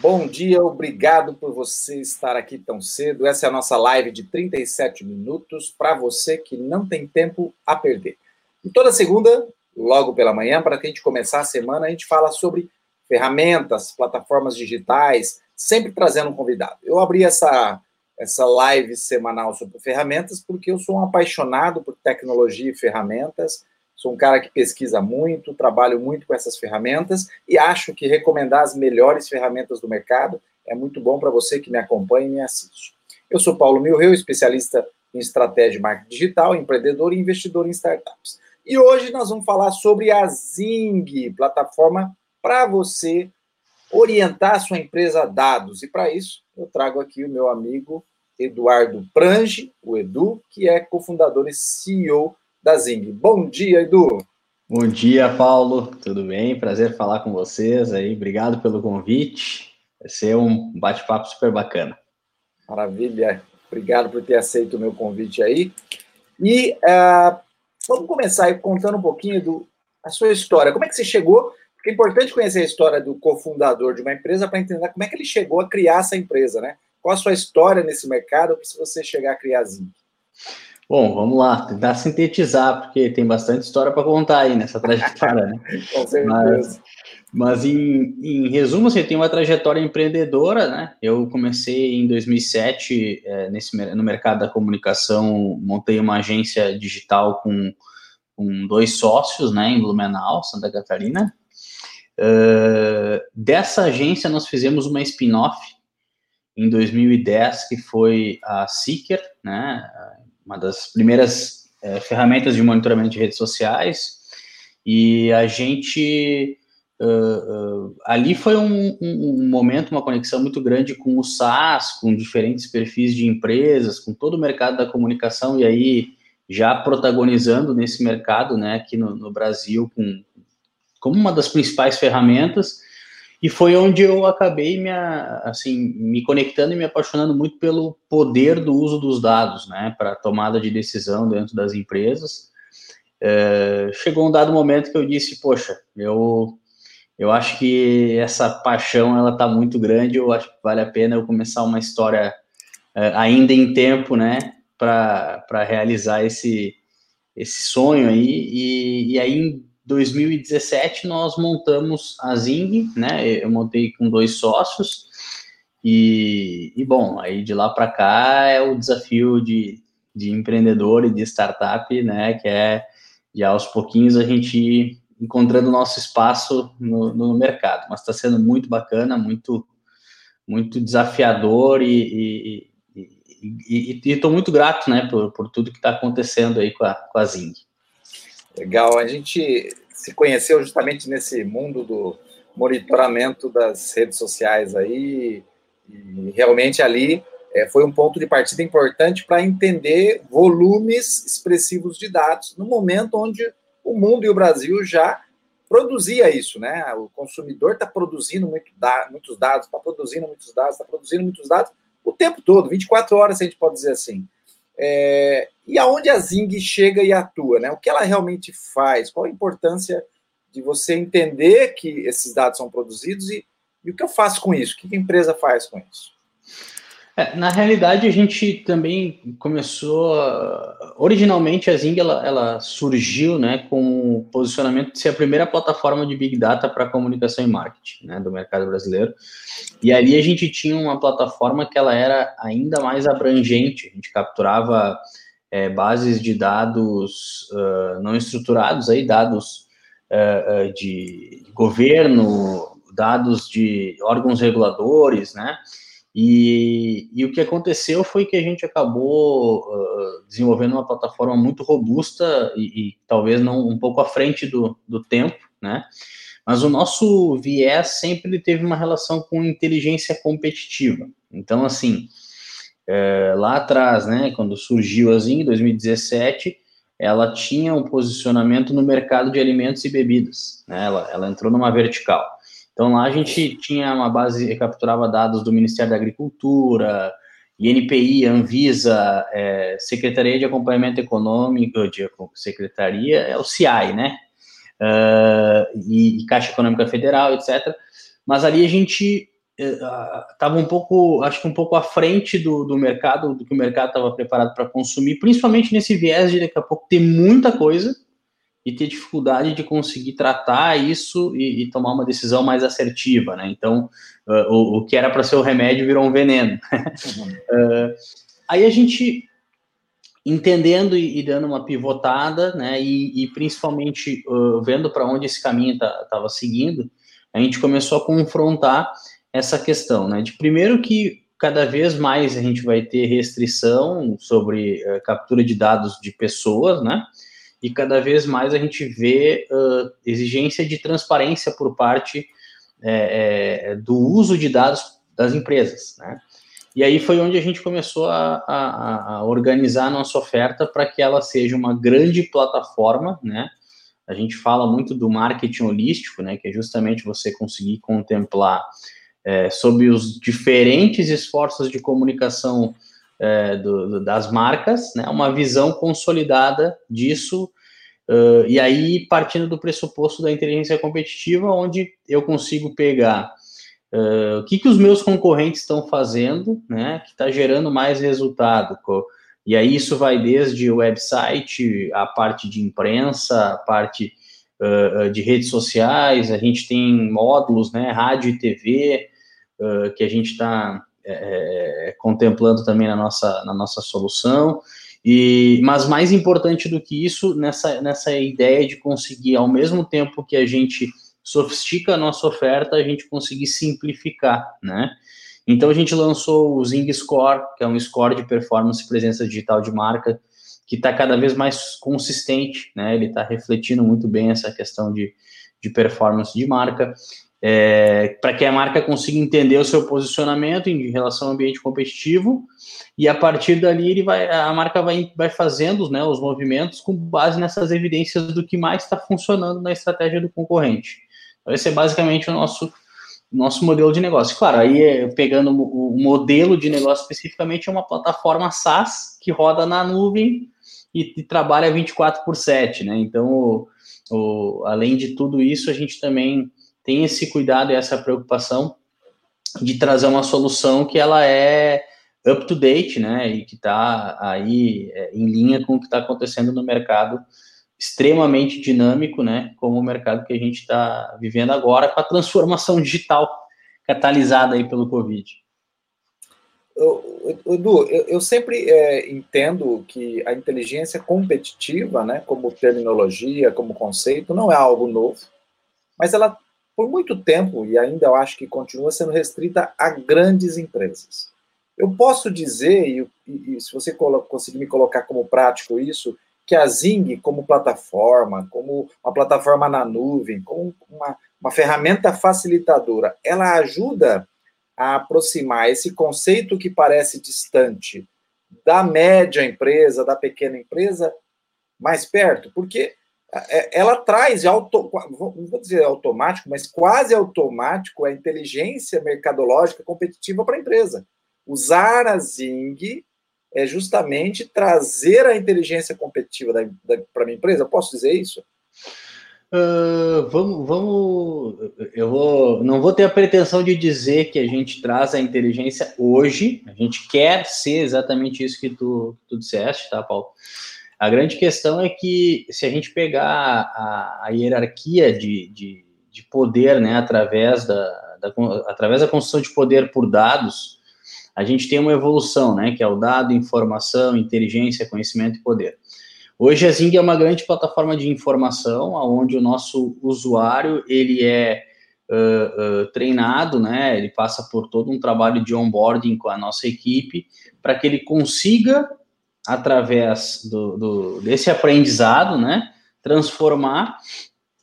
Bom dia, obrigado por você estar aqui tão cedo. Essa é a nossa live de 37 minutos para você que não tem tempo a perder. E toda segunda, logo pela manhã, para a gente começar a semana, a gente fala sobre ferramentas, plataformas digitais, sempre trazendo um convidado. Eu abri essa, essa live semanal sobre ferramentas porque eu sou um apaixonado por tecnologia e ferramentas. Sou um cara que pesquisa muito, trabalho muito com essas ferramentas e acho que recomendar as melhores ferramentas do mercado é muito bom para você que me acompanha e me assiste. Eu sou Paulo Milreu, especialista em estratégia de marketing digital, empreendedor e investidor em startups. E hoje nós vamos falar sobre a Zing, plataforma para você orientar a sua empresa a dados. E para isso, eu trago aqui o meu amigo Eduardo Prange, o Edu, que é cofundador e CEO da Zing. Bom dia, Edu. Bom dia, Paulo. Tudo bem? Prazer falar com vocês aí. Obrigado pelo convite. Vai ser um bate-papo super bacana. Maravilha. Obrigado por ter aceito o meu convite aí. E uh, vamos começar contando um pouquinho do a sua história. Como é que você chegou? Porque é importante conhecer a história do cofundador de uma empresa para entender como é que ele chegou a criar essa empresa, né? Qual a sua história nesse mercado para você chegar a criar a Zing? Bom, vamos lá, tentar sintetizar, porque tem bastante história para contar aí nessa trajetória, né? Com certeza. Mas, mas em, em, resumo, você tem uma trajetória empreendedora, né? Eu comecei em 2007 é, nesse, no mercado da comunicação, montei uma agência digital com, com dois sócios, né, em Blumenau, Santa Catarina. Uh, dessa agência, nós fizemos uma spin-off em 2010, que foi a Seeker, né? Uma das primeiras é, ferramentas de monitoramento de redes sociais, e a gente. Uh, uh, ali foi um, um, um, momento, uma conexão muito grande com o SaaS, com diferentes perfis de empresas, com todo o mercado da comunicação, e aí já protagonizando nesse mercado, né, aqui no, no Brasil, com, como uma das principais ferramentas, e foi onde eu acabei me, assim, me conectando e me apaixonando muito pelo poder do uso dos dados, né, para tomada de decisão dentro das empresas. É, chegou um dado momento que eu disse, poxa, eu eu acho que essa paixão ela está muito grande. Eu acho que vale a pena eu começar uma história é, ainda em tempo, né, para realizar esse esse sonho aí. E, e aí 2017 nós montamos a Zing, né? Eu montei com dois sócios e, e bom, aí de lá para cá é o desafio de, de empreendedor e de startup, né? Que é de aos pouquinhos a gente encontrando nosso espaço no, no mercado, mas está sendo muito bacana, muito muito desafiador e estou muito grato, né, por, por tudo que está acontecendo aí com a, com a Zing. Legal, a gente se conheceu justamente nesse mundo do monitoramento das redes sociais aí, e realmente ali é, foi um ponto de partida importante para entender volumes expressivos de dados, no momento onde o mundo e o Brasil já produzia isso, né? O consumidor está produzindo muito da, muitos dados, está produzindo muitos dados, está produzindo muitos dados o tempo todo, 24 horas, a gente pode dizer assim. É, e aonde a Zing chega e atua, né? O que ela realmente faz? Qual a importância de você entender que esses dados são produzidos e, e o que eu faço com isso? O que a empresa faz com isso? É, na realidade, a gente também começou. Originalmente, a Zing ela, ela, surgiu né, com o posicionamento de ser a primeira plataforma de Big Data para comunicação e marketing né, do mercado brasileiro. E ali a gente tinha uma plataforma que ela era ainda mais abrangente. A gente capturava é, bases de dados uh, não estruturados, aí, dados uh, de governo, dados de órgãos reguladores, né? E, e, o que aconteceu foi que a gente acabou uh, desenvolvendo uma plataforma muito robusta e, e, talvez não um pouco à frente do, do tempo, né? Mas o nosso viés sempre teve uma relação com inteligência competitiva. Então, assim, é, lá atrás, né, quando surgiu a Zing, em 2017, ela tinha um posicionamento no mercado de alimentos e bebidas. Né? Ela, ela entrou numa vertical. Então lá a gente tinha uma base, capturava dados do Ministério da Agricultura, INPI, Anvisa, é, Secretaria de Acompanhamento Econômico, de Secretaria, é o CIAI, né? Uh, e, e, Caixa Econômica Federal, etc. Mas ali a gente estava um pouco, acho que um pouco à frente do, do mercado, do que o mercado estava preparado para consumir, principalmente nesse viés de daqui a pouco ter muita coisa e ter dificuldade de conseguir tratar isso e, e tomar uma decisão mais assertiva, né? Então, uh, o, o, que era para ser o remédio virou um veneno. uh, aí a gente entendendo e, e, dando uma pivotada, né? E, e principalmente uh, vendo para onde esse caminho estava tá, seguindo, a gente começou a confrontar essa questão, né? De primeiro que cada vez mais a gente vai ter restrição sobre uh, captura de dados de pessoas, né? E cada vez mais a gente vê uh, exigência de transparência por parte é, é, do uso de dados das empresas, né? E aí foi onde a gente começou a, a, a organizar a nossa oferta para que ela seja uma grande plataforma, né? A gente fala muito do marketing holístico, né? Que é justamente você conseguir contemplar é, sobre os diferentes esforços de comunicação é, do, do, das marcas, né, uma visão consolidada disso, uh, e aí partindo do pressuposto da inteligência competitiva, onde eu consigo pegar uh, o que, que os meus concorrentes estão fazendo, né, que está gerando mais resultado, e aí isso vai desde o website, a parte de imprensa, a parte uh, de redes sociais, a gente tem módulos, né, rádio e TV, que a gente está é, é, contemplando também na nossa, na nossa solução. E, mas mais importante do que isso, nessa, nessa ideia de conseguir, ao mesmo tempo que a gente sofistica a nossa oferta, a gente conseguir simplificar, né? Então a gente lançou o Zing Score, que é um score de performance e presença digital de marca, que está cada vez mais consistente, né? Ele está refletindo muito bem essa questão de, de performance de marca é, para que a marca consiga entender o seu posicionamento em relação ao ambiente competitivo e a partir dali ele vai, a marca vai, vai fazendo né, os movimentos com base nessas evidências do que mais está funcionando na estratégia do concorrente. Então, esse é basicamente o nosso, nosso modelo de negócio. Claro, aí é, pegando o, modelo de negócio especificamente é uma plataforma SaaS que roda na nuvem e, e trabalha 24 por 7, né? Então, o, o, além de tudo isso, a gente também tem esse cuidado e essa preocupação de trazer uma solução que ela é up to date, né, e que está aí é, em linha com o que está acontecendo no mercado extremamente dinâmico, né, como o mercado que a gente está vivendo agora com a transformação digital catalisada aí pelo Covid. Edu, eu, eu sempre é, entendo que a inteligência competitiva, né, como terminologia, como conceito, não é algo novo, mas ela por muito tempo, e ainda eu acho que continua sendo restrita a grandes empresas. Eu posso dizer, e, e, se você conseguir me colocar como prático isso, que a Zing, como plataforma, como uma plataforma na nuvem, como uma, uma ferramenta facilitadora, ela ajuda a aproximar esse conceito que parece distante da média empresa, da pequena empresa, mais perto, porque ela traz, auto, não vou dizer automático, mas quase automático a inteligência mercadológica competitiva para a empresa. Usar a Zing é justamente trazer a inteligência competitiva para a minha empresa. Posso dizer isso? Uh, vamos, vamos. Eu vou, não vou ter a pretensão de dizer que a gente traz a inteligência hoje. A gente quer ser exatamente isso que tu, tu disseste, tá, Paulo? A grande questão é que se a gente pegar a, a hierarquia de, de, de, poder, né, através da, da, através da construção de poder por dados, a gente tem uma evolução, né, que é o dado, informação, inteligência, conhecimento e poder. Hoje a Zing é uma grande plataforma de informação, onde o nosso usuário ele é uh, uh, treinado, né, ele passa por todo um trabalho de onboarding com a nossa equipe, para que ele consiga através do, do, desse aprendizado, né, transformar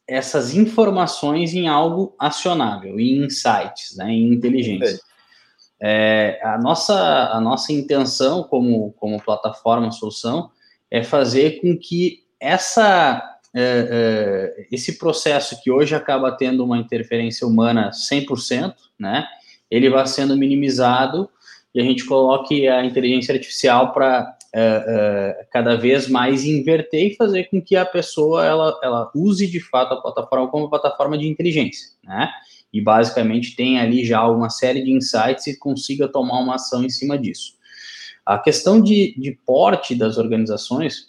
essas informações em algo acionável, em insights, né, em inteligência. É, a, nossa, a nossa intenção como, como plataforma solução é fazer com que essa, é, é, esse processo que hoje acaba tendo uma interferência humana 100%, né, ele vá sendo minimizado e a gente coloque a inteligência artificial para uh, cada vez mais inverter e fazer com que a pessoa ela, ela use de fato a plataforma como plataforma de inteligência, né? e basicamente tem ali já uma série de insights e consiga tomar uma ação em cima disso. A questão de, de porte das organizações,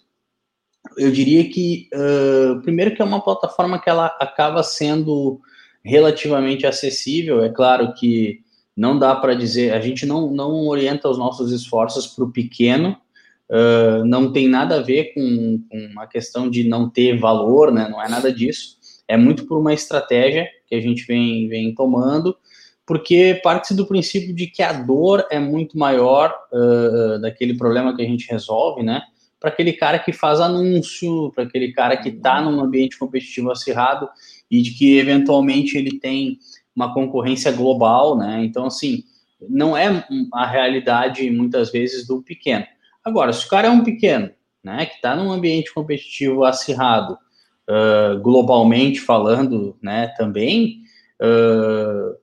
eu diria que, uh, primeiro que é uma plataforma que ela acaba sendo relativamente acessível, é claro que não dá para dizer, a gente não, não orienta os nossos esforços para o pequeno, uh, não tem nada a ver com, com a questão de não ter valor, né? Não é nada disso. É muito por uma estratégia que a gente vem, vem tomando, porque parte do princípio de que a dor é muito maior uh, daquele problema que a gente resolve, né? Para aquele cara que faz anúncio, para aquele cara que está num ambiente competitivo acirrado e de que eventualmente ele tem uma concorrência global, né? Então, assim, não é a realidade muitas vezes do pequeno. Agora, se o cara é um pequeno, né, que está num ambiente competitivo acirrado, uh, globalmente falando, né, também, uh,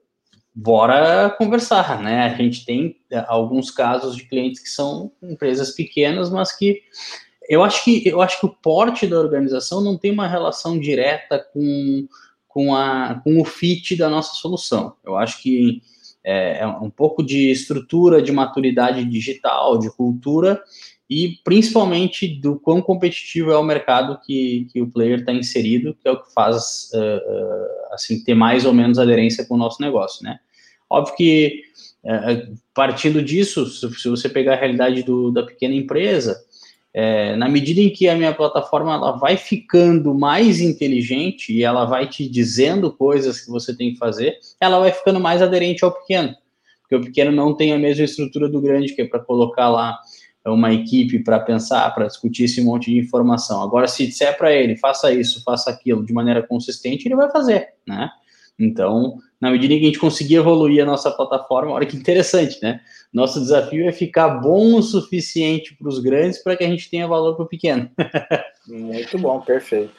bora conversar, né? A gente tem alguns casos de clientes que são empresas pequenas, mas que eu acho que eu acho que o porte da organização não tem uma relação direta com com, a, com o fit da nossa solução. Eu acho que é, é um pouco de estrutura, de maturidade digital, de cultura e principalmente do quão competitivo é o mercado que, que o player está inserido, que é o que faz uh, assim ter mais ou menos aderência com o nosso negócio, né? Óbvio que uh, partindo disso, se você pegar a realidade do, da pequena empresa, é, na medida em que a minha plataforma ela vai ficando mais inteligente e ela vai te dizendo coisas que você tem que fazer, ela vai ficando mais aderente ao pequeno. Porque o pequeno não tem a mesma estrutura do grande, que é para colocar lá uma equipe para pensar, para discutir esse monte de informação. Agora, se disser para ele, faça isso, faça aquilo de maneira consistente, ele vai fazer, né? Então, na medida em que a gente conseguir evoluir a nossa plataforma, olha que interessante, né? Nosso desafio é ficar bom o suficiente para os grandes para que a gente tenha valor para o pequeno. muito bom, perfeito.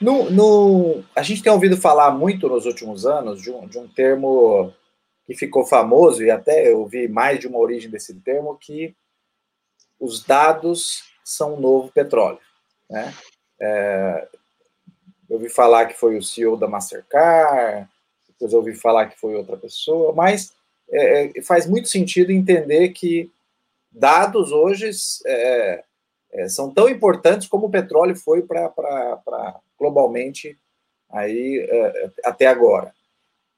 No, no, a gente tem ouvido falar muito nos últimos anos de um, de um termo que ficou famoso, e até eu vi mais de uma origem desse termo, que os dados são o novo petróleo. Né? É, eu ouvi falar que foi o CEO da Mastercard, depois eu ouvi falar que foi outra pessoa, mas é, é, faz muito sentido entender que dados hoje é, é, são tão importantes como o petróleo foi para globalmente aí é, até agora.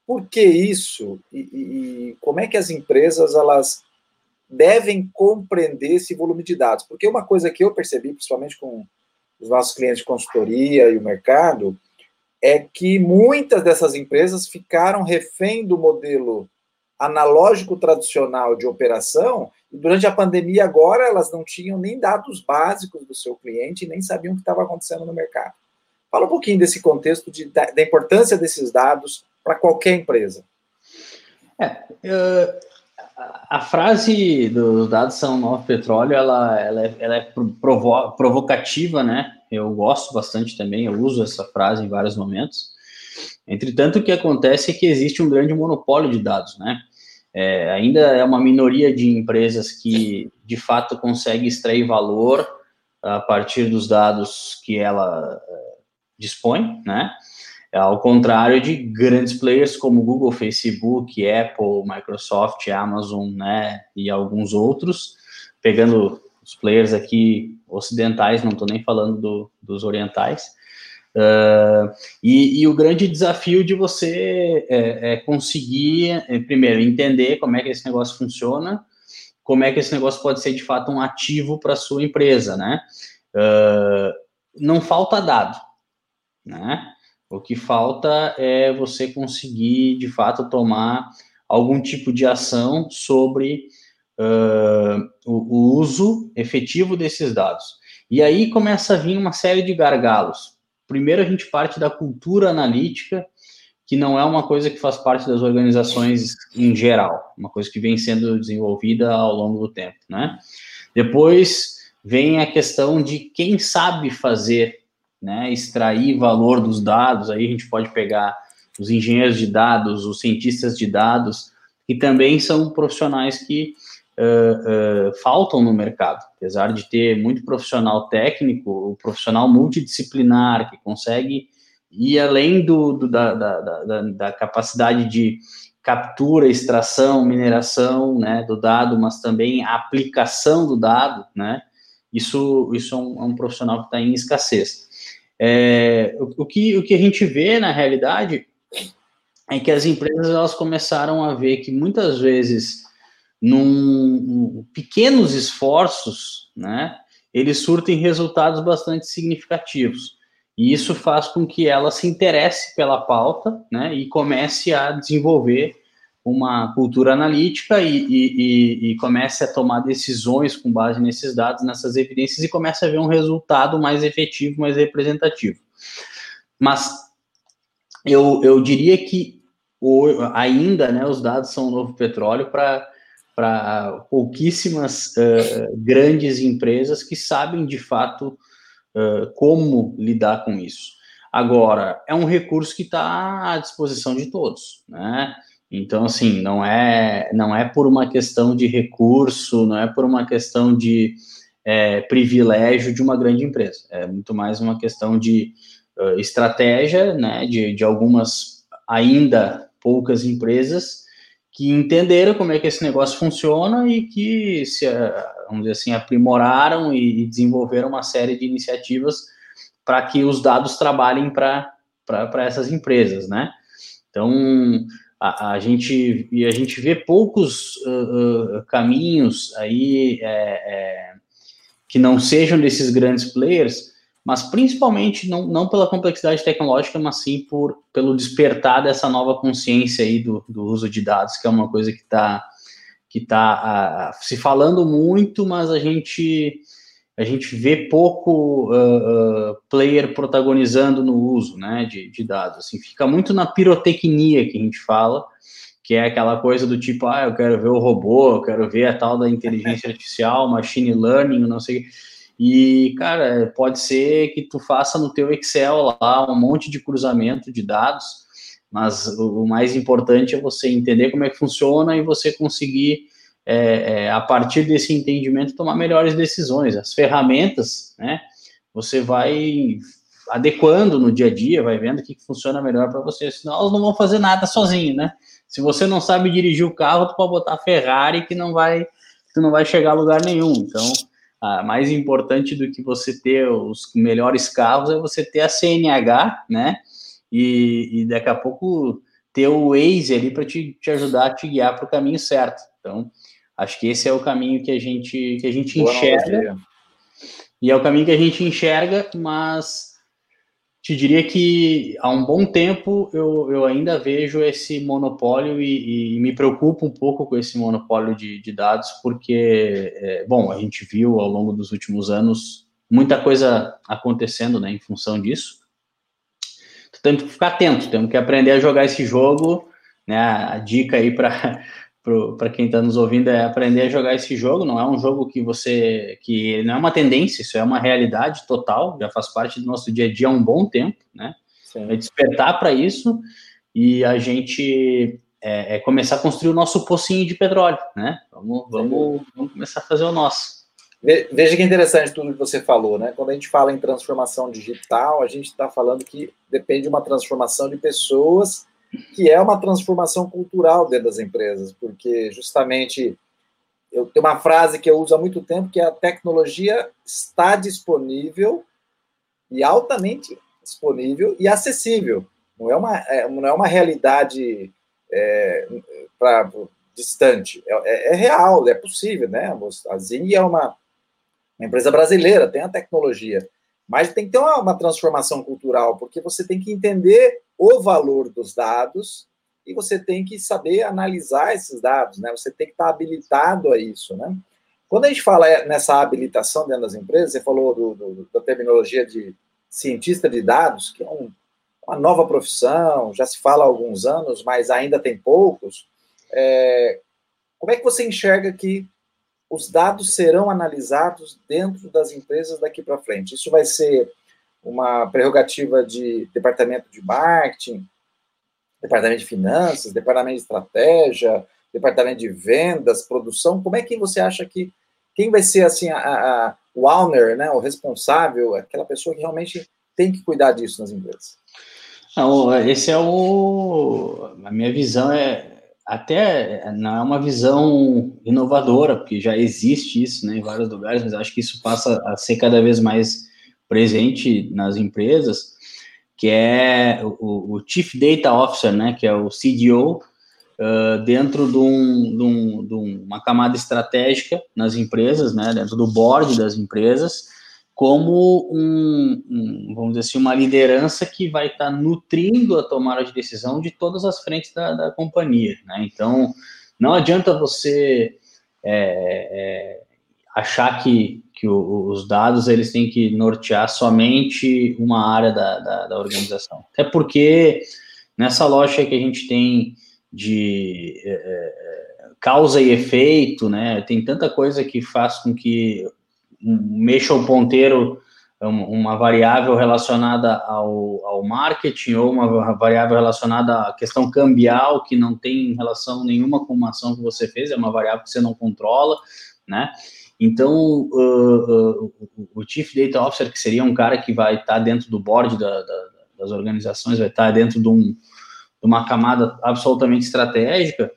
Por que isso? E, e, como é que as empresas elas devem compreender esse volume de dados? Porque uma coisa que eu percebi, principalmente com os nossos clientes de consultoria e o mercado, é que muitas dessas empresas ficaram refém do modelo analógico tradicional de operação, e durante a pandemia agora elas não tinham nem dados básicos do seu cliente, nem sabiam o que estava acontecendo no mercado. Fala um pouquinho desse contexto de, da, da importância desses dados para qualquer empresa. É, uh, a frase dos dados são novo petróleo, ela, ela é, ela é provo provocativa, né? Eu gosto bastante também, eu uso essa frase em vários momentos. Entretanto, o que acontece é que existe um grande monopólio de dados, né? É, ainda é uma minoria de empresas que de fato consegue extrair valor a partir dos dados que ela é, dispõe, né? Ao contrário de grandes players como Google, Facebook, Apple, Microsoft, Amazon, né, e alguns outros, pegando os players aqui ocidentais, não estou nem falando do, dos orientais, Uh, e, e, o grande desafio de você é, é conseguir, é, primeiro, entender como é que esse negócio funciona, como é que esse negócio pode ser de fato um ativo para sua empresa, né? Uh, não falta dado, né? O que falta é você conseguir de fato tomar algum tipo de ação sobre uh, o, o uso efetivo desses dados. E aí começa a vir uma série de gargalos primeiro a gente parte da cultura analítica, que não é uma coisa que faz parte das organizações em geral, uma coisa que vem sendo desenvolvida ao longo do tempo, né? Depois vem a questão de quem sabe fazer, né, extrair valor dos dados, aí a gente pode pegar os engenheiros de dados, os cientistas de dados, que também são profissionais que uh, uh, faltam no mercado. Apesar de ter muito profissional técnico, o profissional multidisciplinar que consegue E além do, do da, da, da, da, capacidade de captura, extração, mineração né, do dado, mas também a aplicação do dado, né, isso, isso é um, é um profissional que está em escassez. É, o, o, que, o que a gente vê na realidade é que as empresas elas começaram a ver que muitas vezes, num, num pequenos esforços, né, eles surtem resultados bastante significativos. E isso faz com que ela se interesse pela pauta né, e comece a desenvolver uma cultura analítica e, e, e, comece a tomar decisões com base nesses dados, nessas evidências, e comece a ver um resultado mais efetivo, mais representativo. Mas eu, eu diria que o, ainda né, os dados são um novo petróleo para pouquíssimas uh, grandes empresas que sabem de fato uh, como lidar com isso. Agora, é um recurso que está à disposição de todos, né? Então, assim, não é, não é por uma questão de recurso, não é por uma questão de é, privilégio de uma grande empresa. É muito mais uma questão de uh, estratégia, né, de, de algumas ainda poucas empresas que entenderam como é que esse negócio funciona e que se, vamos dizer assim, aprimoraram e, desenvolveram uma série de iniciativas para que os dados trabalhem para essas empresas, né? Então, a, a, gente, e a gente vê poucos uh, uh, caminhos aí é, é, que não sejam desses grandes players, mas principalmente não, não pela complexidade tecnológica, mas sim por, pelo despertar dessa nova consciência aí do, do uso de dados, que é uma coisa que está que tá, uh, se falando muito, mas a gente a gente vê pouco uh, uh, player protagonizando no uso né, de, de, dados. Assim, fica muito na pirotecnia que a gente fala, que é aquela coisa do tipo, ah, eu quero ver o robô, eu quero ver a tal da inteligência artificial, machine learning, não sei. E, cara, pode ser que tu faça no teu Excel lá um monte de cruzamento de dados, mas o mais importante é você entender como é que funciona e você conseguir é, é, a partir desse entendimento, tomar melhores decisões. As ferramentas, né, você vai adequando no dia a dia, vai vendo o que funciona melhor para você, senão elas não vão fazer nada sozinho, né? Se você não sabe dirigir o carro, tu pode botar Ferrari que não vai, tu não vai chegar a lugar nenhum. Então, a mais importante do que você ter os melhores carros é você ter a CNH, né? E, e daqui a pouco ter o Waze ali para te, te ajudar a te guiar para o caminho certo. Então, Acho que esse é o caminho que a gente, que a gente enxerga. E é o caminho que a gente enxerga, mas te diria que há um bom tempo eu, eu ainda vejo esse monopólio e, e me preocupo um pouco com esse monopólio de, de dados, porque, é, bom, a gente viu ao longo dos últimos anos muita coisa acontecendo né, em função disso. Então, temos que ficar atento, temos que aprender a jogar esse jogo. Né, a dica aí para para quem está nos ouvindo é aprender a jogar esse jogo. Não é um jogo que você que não é uma tendência, isso é uma realidade total. Já faz parte do nosso dia a dia há um bom tempo, né? Sim. É despertar para isso e a gente é, é, começar a construir o nosso pocinho de petróleo, né? Vamos, vamos, vamos começar a fazer o nosso. Veja que interessante tudo que você falou, né? Quando a gente fala em transformação digital, a gente está falando que depende de uma transformação de pessoas que é uma transformação cultural dentro das empresas, porque justamente eu tenho uma frase que eu uso há muito tempo que é a tecnologia está disponível e altamente disponível e acessível. Não é uma, é, não é uma realidade é, pra, distante, é, é, é, real, é possível, né? A Zing é uma, uma empresa brasileira, tem a tecnologia, mas tem que ter uma, uma transformação cultural, porque você tem que entender o valor dos dados e você tem que saber analisar esses dados, né? Você tem que estar habilitado a isso, né? Quando a gente fala nessa habilitação dentro das empresas, você falou do, do, da terminologia de cientista de dados, que é um, uma nova profissão, já se fala há alguns anos, mas ainda tem poucos. É, como é que você enxerga que os dados serão analisados dentro das empresas daqui para frente? Isso vai ser uma prerrogativa de departamento de marketing, departamento de finanças, departamento de estratégia, departamento de vendas, produção. Como é que você acha que quem vai ser assim a, a, o owner, né, o responsável, aquela pessoa que realmente tem que cuidar disso nas empresas? Não, esse é o. A minha visão é. Até não é uma visão inovadora, porque já existe isso né, em vários lugares, mas acho que isso passa a ser cada vez mais presente nas empresas, que é o, o Chief Data Officer, né, que é o CDO, uh, dentro de, um, de, um, de, uma camada estratégica nas empresas, né, dentro do board das empresas, como um, um vamos dizer assim, uma liderança que vai estar tá nutrindo a tomada de decisão de todas as frentes da, da companhia. Né? Então, não adianta você é, é, achar que, que o, os dados eles têm que nortear somente uma área da, da, da organização. Até porque nessa lógica que a gente tem de é, é, causa e efeito, né? Tem tanta coisa que faz com que mexa o ponteiro uma variável relacionada ao, ao marketing ou uma variável relacionada à questão cambial que não tem relação nenhuma com uma ação que você fez, é uma variável que você não controla, né? Então, uh, uh, o Chief Data Officer, que seria um cara que vai estar dentro do board da, da, das organizações, vai estar dentro de um, uma camada absolutamente estratégica,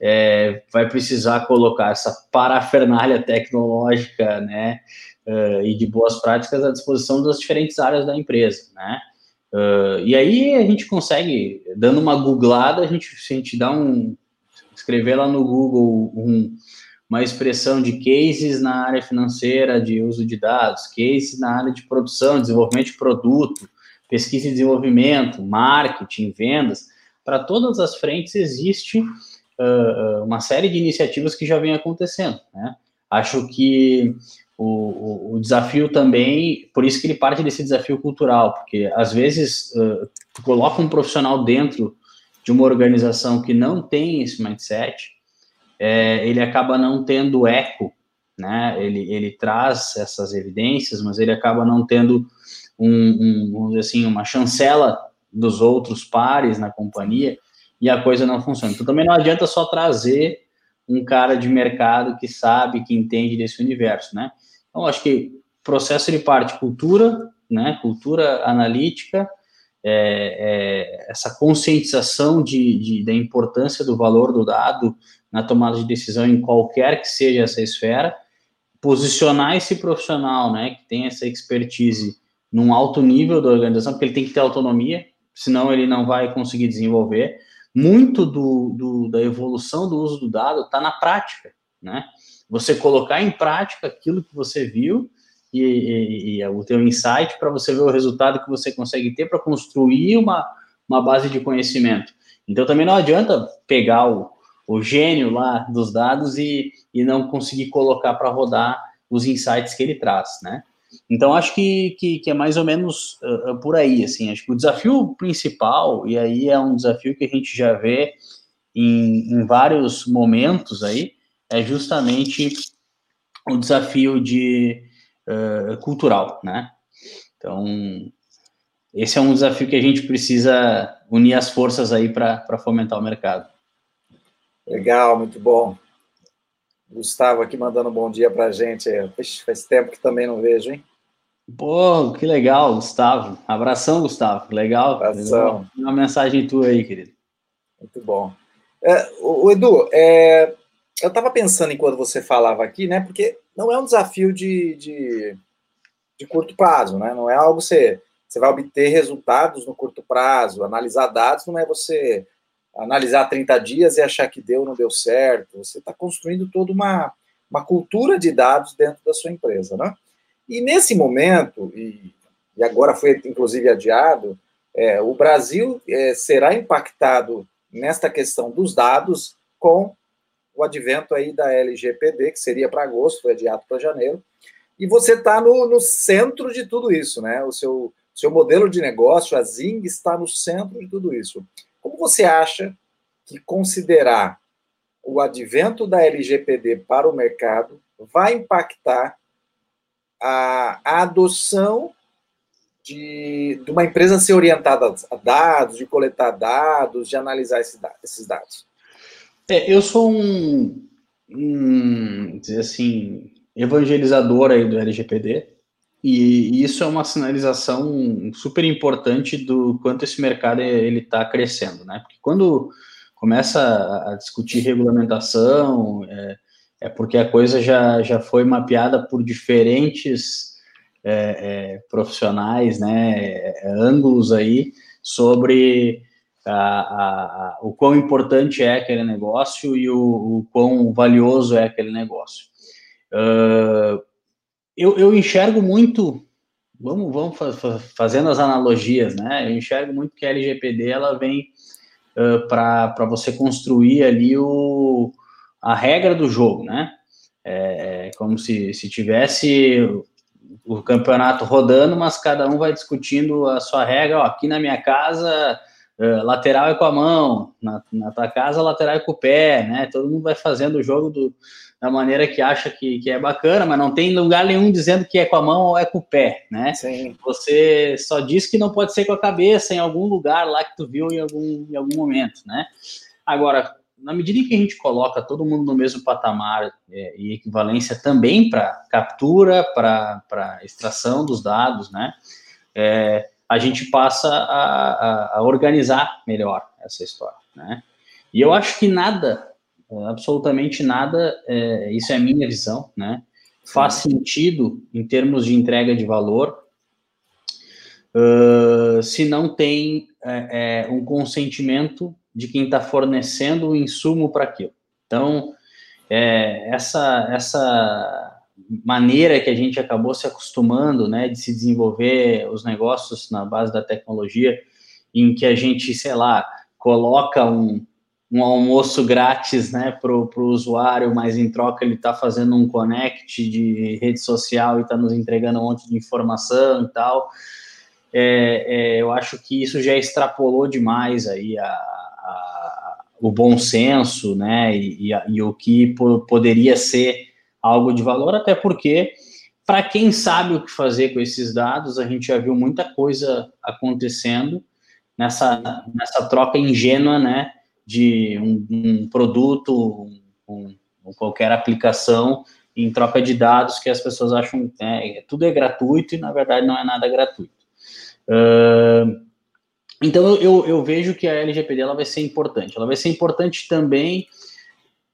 é, vai precisar colocar essa parafernália tecnológica, né, uh, e de boas práticas à disposição das diferentes áreas da empresa, né. Uh, e aí a gente consegue, dando uma googlada, a gente, se a gente dá um, escrever lá no Google um, uma expressão de cases na área financeira de uso de dados, cases na área de produção, desenvolvimento de produto, pesquisa e desenvolvimento, marketing, vendas, para todas as frentes existe uh, uma série de iniciativas que já vem acontecendo. Né? Acho que o, o, o, desafio também, por isso que ele parte desse desafio cultural, porque às vezes uh, tu coloca um profissional dentro de uma organização que não tem esse mindset, é, ele acaba não tendo eco, né? Ele, ele traz essas evidências, mas ele acaba não tendo um, um assim, uma chancela dos outros pares na companhia e a coisa não funciona. Então também não adianta só trazer um cara de mercado que sabe, que entende desse universo, né? Então acho que processo de parte cultura, né? Cultura analítica, é, é, essa conscientização de, de, da importância do valor do dado na tomada de decisão em qualquer que seja essa esfera, posicionar esse profissional, né, que tem essa expertise num alto nível da organização, porque ele tem que ter autonomia, senão ele não vai conseguir desenvolver. Muito do, do da evolução do uso do dado está na prática, né? Você colocar em prática aquilo que você viu e, e, e o teu insight para você ver o resultado que você consegue ter para construir uma, uma base de conhecimento. Então também não adianta pegar o, o gênio lá dos dados e, e não conseguir colocar para rodar os insights que ele traz, né? Então, acho que, que, que é mais ou menos uh, por aí, assim, acho que o desafio principal, e aí é um desafio que a gente já vê em, em vários momentos aí, é justamente o desafio de uh, cultural, né? Então, esse é um desafio que a gente precisa unir as forças aí para fomentar o mercado. Legal, muito bom. Gustavo aqui mandando um bom dia para a gente. Puxa, faz tempo que também não vejo, hein? Pô, que legal, Gustavo. Abração, Gustavo. Legal. Abração. Uma mensagem tua aí, querido. Muito bom. É, o, Edu, é, eu estava pensando enquanto você falava aqui, né? Porque não é um desafio de, de, de curto prazo, né? Não é algo que você, você vai obter resultados no curto prazo, analisar dados, não é você analisar 30 dias e achar que deu ou não deu certo. Você está construindo toda uma, uma cultura de dados dentro da sua empresa, né? E nesse momento, e, e agora foi inclusive adiado, é, o Brasil é, será impactado nesta questão dos dados com o advento aí da LGPD, que seria para agosto, foi adiado para janeiro, e você está no, no centro de tudo isso, né? O seu, seu modelo de negócio, a Zing, está no centro de tudo isso. Como você acha que considerar o advento da LGPD para o mercado vai impactar a, a adoção de, de, uma empresa ser orientada a dados, de coletar dados, de analisar esse, esses dados? É, eu sou um, um, dizer assim, evangelizador aí do LGPD. E isso é uma sinalização super importante do quanto esse mercado ele está crescendo, né? Porque quando começa a discutir regulamentação, é, é porque a coisa já, já foi mapeada por diferentes é, é, profissionais, né, ângulos aí sobre a, a, a, o quão importante é aquele negócio e o, o quão valioso é aquele negócio. Uh, eu, eu enxergo muito, vamos, vamos fazendo as analogias, né? Eu enxergo muito que a LGPD ela vem uh, para você construir ali o, a regra do jogo, né? É, é como se, se tivesse o campeonato rodando, mas cada um vai discutindo a sua regra. Ó, aqui na minha casa, uh, lateral é com a mão, na, na tua casa, lateral é com o pé, né? Todo mundo vai fazendo o jogo do, da maneira que acha que, que é bacana, mas não tem lugar nenhum dizendo que é com a mão ou é com o pé, né? Sim. Você só diz que não pode ser com a cabeça em algum lugar lá que tu viu em algum, em algum momento, né? Agora, na medida em que a gente coloca todo mundo no mesmo patamar é, e equivalência também para captura, para extração dos dados, né? É, a gente passa a, a, a organizar melhor essa história, né? E eu acho que nada absolutamente nada, é, isso é a minha visão, né? Faz sentido em termos de entrega de valor uh, se não tem é, é, um consentimento de quem está fornecendo o insumo para aquilo. Então, é, essa, essa maneira que a gente acabou se acostumando, né, de se desenvolver os negócios na base da tecnologia, em que a gente, sei lá, coloca um, um almoço grátis né, para o usuário, mas em troca ele está fazendo um connect de rede social e está nos entregando um monte de informação e tal. É, é, eu acho que isso já extrapolou demais aí a, a, o bom senso, né, e, e, a, e o que po poderia ser algo de valor, até porque para quem sabe o que fazer com esses dados, a gente já viu muita coisa acontecendo nessa, nessa troca ingênua, né, de um, um produto, um, um, qualquer aplicação em troca de dados que as pessoas acham é, tudo é gratuito e na verdade não é nada gratuito. Uh, então eu, eu, vejo que a LGPD ela vai ser importante. Ela vai ser importante também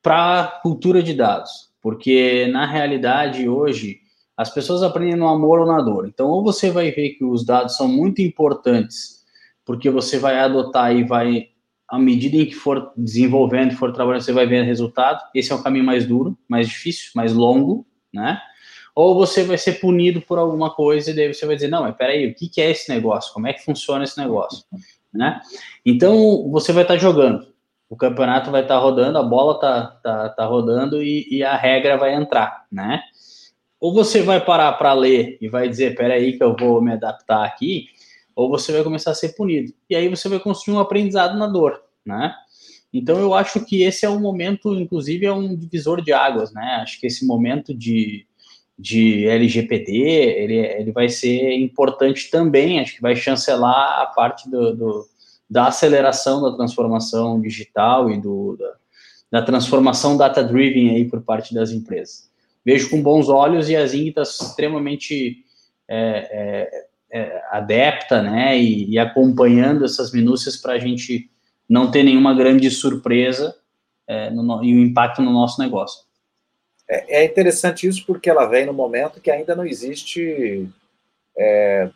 para a cultura de dados, porque na realidade hoje as pessoas aprendem no amor ou na dor. Então ou você vai ver que os dados são muito importantes porque você vai adotar e vai à medida em que for desenvolvendo, for trabalhando, você vai ver resultado. Esse é o caminho mais duro, mais difícil, mais longo, né? Ou você vai ser punido por alguma coisa e daí você vai dizer, não, mas peraí, o que, que é esse negócio? Como é que funciona esse negócio? Né? Então, você vai estar jogando. O campeonato vai estar rodando, a bola tá, tá, tá rodando e, e a regra vai entrar, né? Ou você vai parar para ler e vai dizer, peraí que eu vou me adaptar aqui, ou você vai começar a ser punido. E aí você vai construir um aprendizado na dor, né? Então eu acho que esse é um momento, inclusive, é um divisor de águas, né? Acho que esse momento de, de LGPD, ele, ele vai ser importante também, acho que vai chancelar a parte do, do da aceleração da transformação digital e do, da, da transformação data-driven aí por parte das empresas. Vejo com bons olhos e a Zing está extremamente é, é, é, adepta, né, e, e, acompanhando essas minúcias para a gente não ter nenhuma grande surpresa é, no, e o impacto no nosso negócio. É, é, interessante isso porque ela vem no momento que ainda não existe é,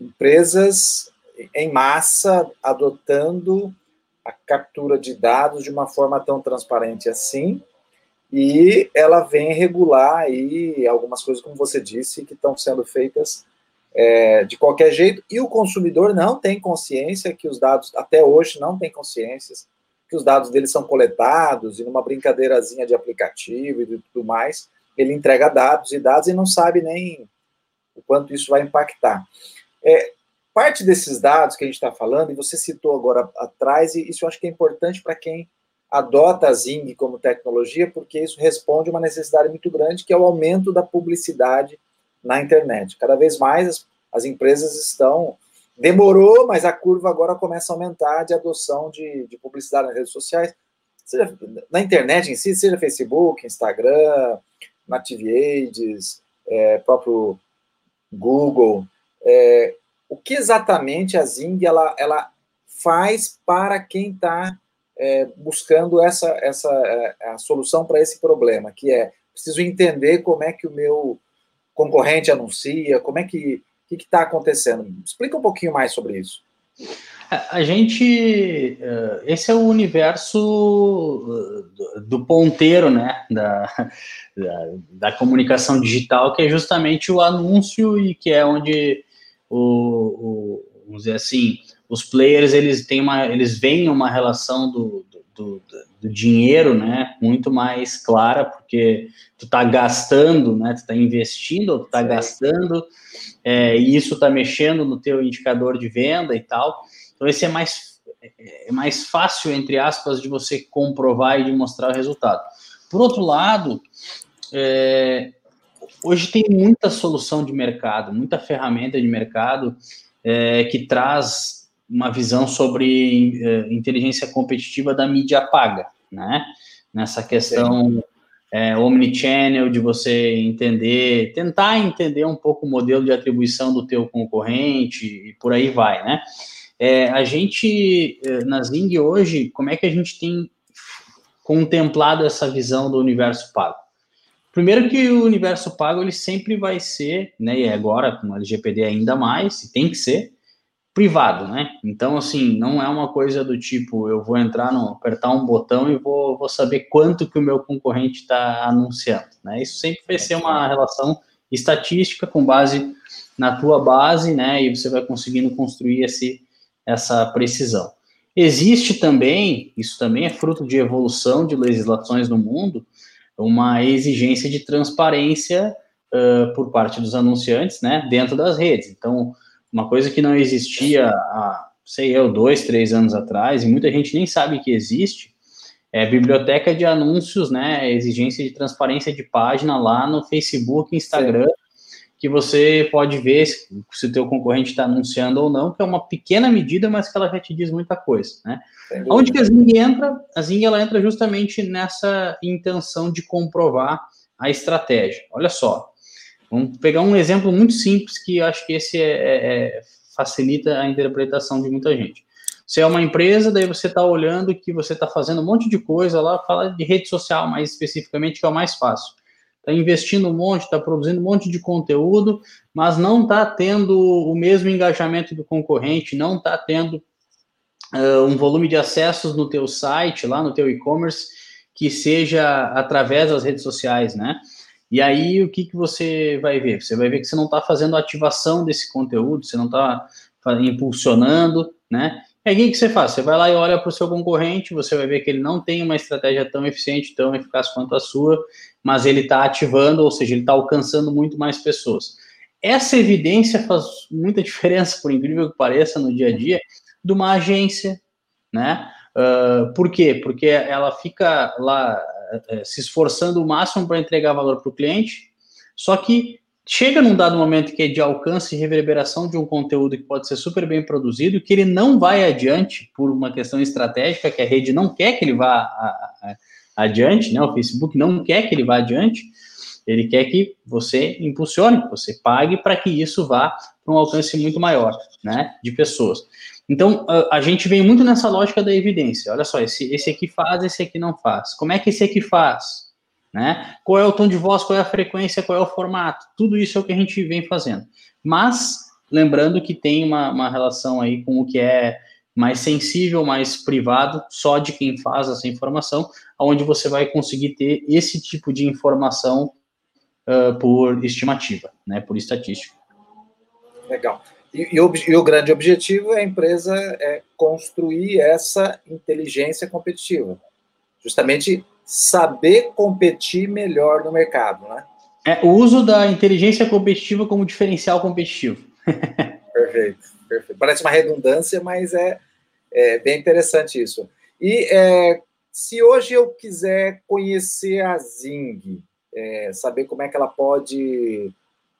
empresas em massa adotando a captura de dados de uma forma tão transparente assim, e ela vem regular aí algumas coisas, como você disse, que estão sendo feitas é, de qualquer jeito, e o consumidor não tem consciência que os dados, até hoje, não tem consciência que os dados dele são coletados, e numa brincadeirazinha de aplicativo e tudo mais, ele entrega dados e dados e não sabe nem o quanto isso vai impactar. É, parte desses dados que a gente está falando, e você citou agora atrás, e isso eu acho que é importante para quem adota a Zing como tecnologia, porque isso responde a uma necessidade muito grande, que é o aumento da publicidade na internet. Cada vez mais as, as empresas estão. Demorou, mas a curva agora começa a aumentar de adoção de, de publicidade nas redes sociais, seja na internet em si, seja Facebook, Instagram, Native Ads, é, próprio Google. É, o que exatamente a Zing ela, ela faz para quem está é, buscando essa, essa é, a solução para esse problema, que é preciso entender como é que o meu concorrente anuncia, como é que que está acontecendo. Explica um pouquinho mais sobre isso. A gente, é, esse é o universo do ponteiro, né, da, da, da, comunicação digital, que é justamente o anúncio e que é onde o, o vamos dizer assim, os players eles têm uma, eles veem uma relação do, do, do, dinheiro, né, muito mais clara, porque tu tá gastando, né, tu tá investindo, tu tá Sim. gastando, é, e isso tá mexendo no teu indicador de venda e tal. Então esse é mais é mais fácil entre aspas de você comprovar e de mostrar o resultado. Por outro lado, é, hoje tem muita solução de mercado, muita ferramenta de mercado é, que traz uma visão sobre uh, inteligência competitiva da mídia paga, né? Nessa questão é, omnichannel, de você entender, tentar entender um pouco o modelo de atribuição do teu concorrente e por aí vai, né? É, a gente, na Zing hoje, como é que a gente tem contemplado essa visão do universo pago? Primeiro que o universo pago, ele sempre vai ser, né, e agora com o LGPD ainda mais, e tem que ser, privado, né? Então, assim, não é uma coisa do tipo, eu vou entrar no, apertar um botão e vou, vou saber quanto que o meu concorrente está anunciando, né? Isso sempre vai ser uma relação estatística com base na tua base, né? E você vai conseguindo construir esse, essa precisão. Existe também, isso também é fruto de evolução de legislações no mundo, uma exigência de transparência uh, por parte dos anunciantes, né? Dentro das redes. Então, uma coisa que não existia há, sei eu, dois, três anos atrás, e muita gente nem sabe que existe, é biblioteca de anúncios, né? Exigência de transparência de página lá no Facebook, Instagram, Sim. que você pode ver se, se o teu concorrente está anunciando ou não, que é uma pequena medida, mas que ela já te diz muita coisa, né? Onde que a Zing entra? A Zing ela entra justamente nessa intenção de comprovar a estratégia. Olha só, Vamos pegar um exemplo muito simples que acho que esse é, é, é, facilita a interpretação de muita gente. Você é uma empresa, daí você está olhando que você está fazendo um monte de coisa lá, fala de rede social mais especificamente, que é o mais fácil. Está investindo um monte, está produzindo um monte de conteúdo, mas não está tendo o mesmo engajamento do concorrente, não está tendo uh, um volume de acessos no teu site, lá no teu e-commerce, que seja através das redes sociais, né? E aí, o que, que você vai ver? Você vai ver que você não está fazendo ativação desse conteúdo, você não está impulsionando, né? E aí, o que, que você faz? Você vai lá e olha para o seu concorrente, você vai ver que ele não tem uma estratégia tão eficiente, tão eficaz quanto a sua, mas ele está ativando, ou seja, ele está alcançando muito mais pessoas. Essa evidência faz muita diferença, por incrível que pareça, no dia a dia, de uma agência, né? Uh, por quê? Porque ela fica lá se esforçando o máximo para entregar valor para o cliente, só que chega num dado momento que é de alcance e reverberação de um conteúdo que pode ser super bem produzido, que ele não vai adiante por uma questão estratégica, que a rede não quer que ele vá a, a, adiante, né? o Facebook não quer que ele vá adiante, ele quer que você impulsione, que você pague para que isso vá para um alcance muito maior né, de pessoas. Então, a, gente vem muito nessa lógica da evidência. Olha só, esse, esse aqui faz, esse aqui não faz. Como é que esse aqui faz? Né? Qual é o tom de voz, qual é a frequência, qual é o formato? Tudo isso é o que a gente vem fazendo. Mas, lembrando que tem uma, uma relação aí com o que é mais sensível, mais privado, só de quem faz essa informação, onde você vai conseguir ter esse tipo de informação uh, por estimativa, né, por estatística. Legal. E, e, o, e, o, grande objetivo é a empresa é construir essa inteligência competitiva. Justamente saber competir melhor no mercado, né? É o uso da inteligência competitiva como diferencial competitivo. perfeito, perfeito. Parece uma redundância, mas é, é bem interessante isso. E é, se hoje eu quiser conhecer a Zing, é, saber como é que ela pode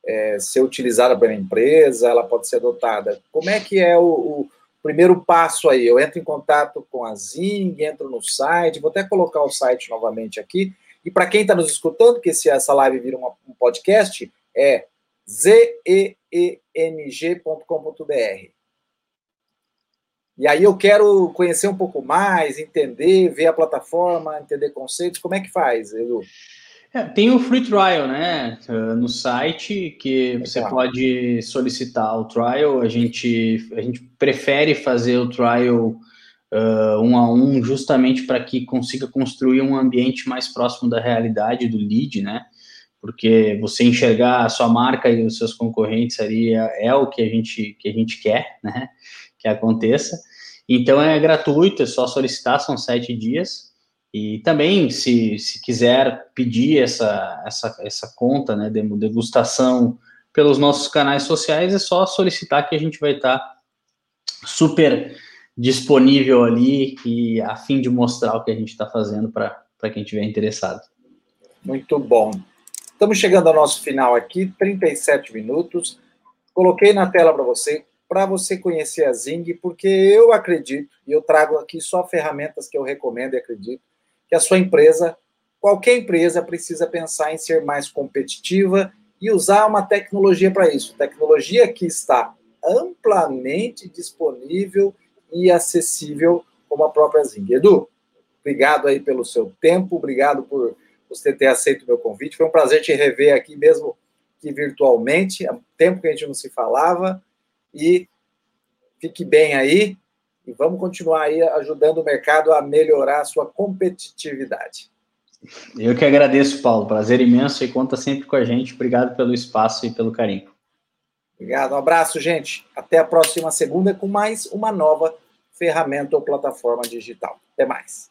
é, ser utilizada pela empresa, ela pode ser adotada. Como é que é o, o, primeiro passo aí? Eu entro em contato com a Zing, entro no site, vou até colocar o site novamente aqui. E para quem está nos escutando, que se essa live vira uma, um podcast, É zeng.com.br. E aí eu quero conhecer um pouco mais, entender, ver a plataforma, entender conceitos. Como é que faz, Edu? É, tem o free trial, né, no site que você pode solicitar o trial. A gente, a gente prefere fazer o trial uh, um a um, justamente para que consiga construir um ambiente mais próximo da realidade do lead, né? Porque você enxergar a sua marca e os seus concorrentes ali é, é o que a gente que a gente quer, né? Que aconteça. Então é gratuito, é só solicitar, são sete dias. E também, se, se quiser pedir essa, essa, essa conta né, de degustação pelos nossos canais sociais, é só solicitar que a gente vai estar super disponível ali e a fim de mostrar o que a gente está fazendo para quem estiver interessado. Muito bom. Estamos chegando ao nosso final aqui, 37 minutos. Coloquei na tela para você, para você conhecer a Zing, porque eu acredito, e eu trago aqui só ferramentas que eu recomendo e acredito, que a sua empresa, qualquer empresa, precisa pensar em ser mais competitiva e usar uma tecnologia para isso. Tecnologia que está amplamente disponível e acessível como a própria Zing. Edu, obrigado aí pelo seu tempo, obrigado por você ter aceito o meu convite. Foi um prazer te rever aqui, mesmo que virtualmente, há tempo que a gente não se falava. E fique bem aí e vamos continuar aí ajudando o mercado a melhorar a sua competitividade. Eu que agradeço, Paulo. Prazer imenso e conta sempre com a gente. Obrigado pelo espaço e pelo carinho. Obrigado, um abraço, gente. Até a próxima segunda com mais uma nova ferramenta ou plataforma digital. Até mais.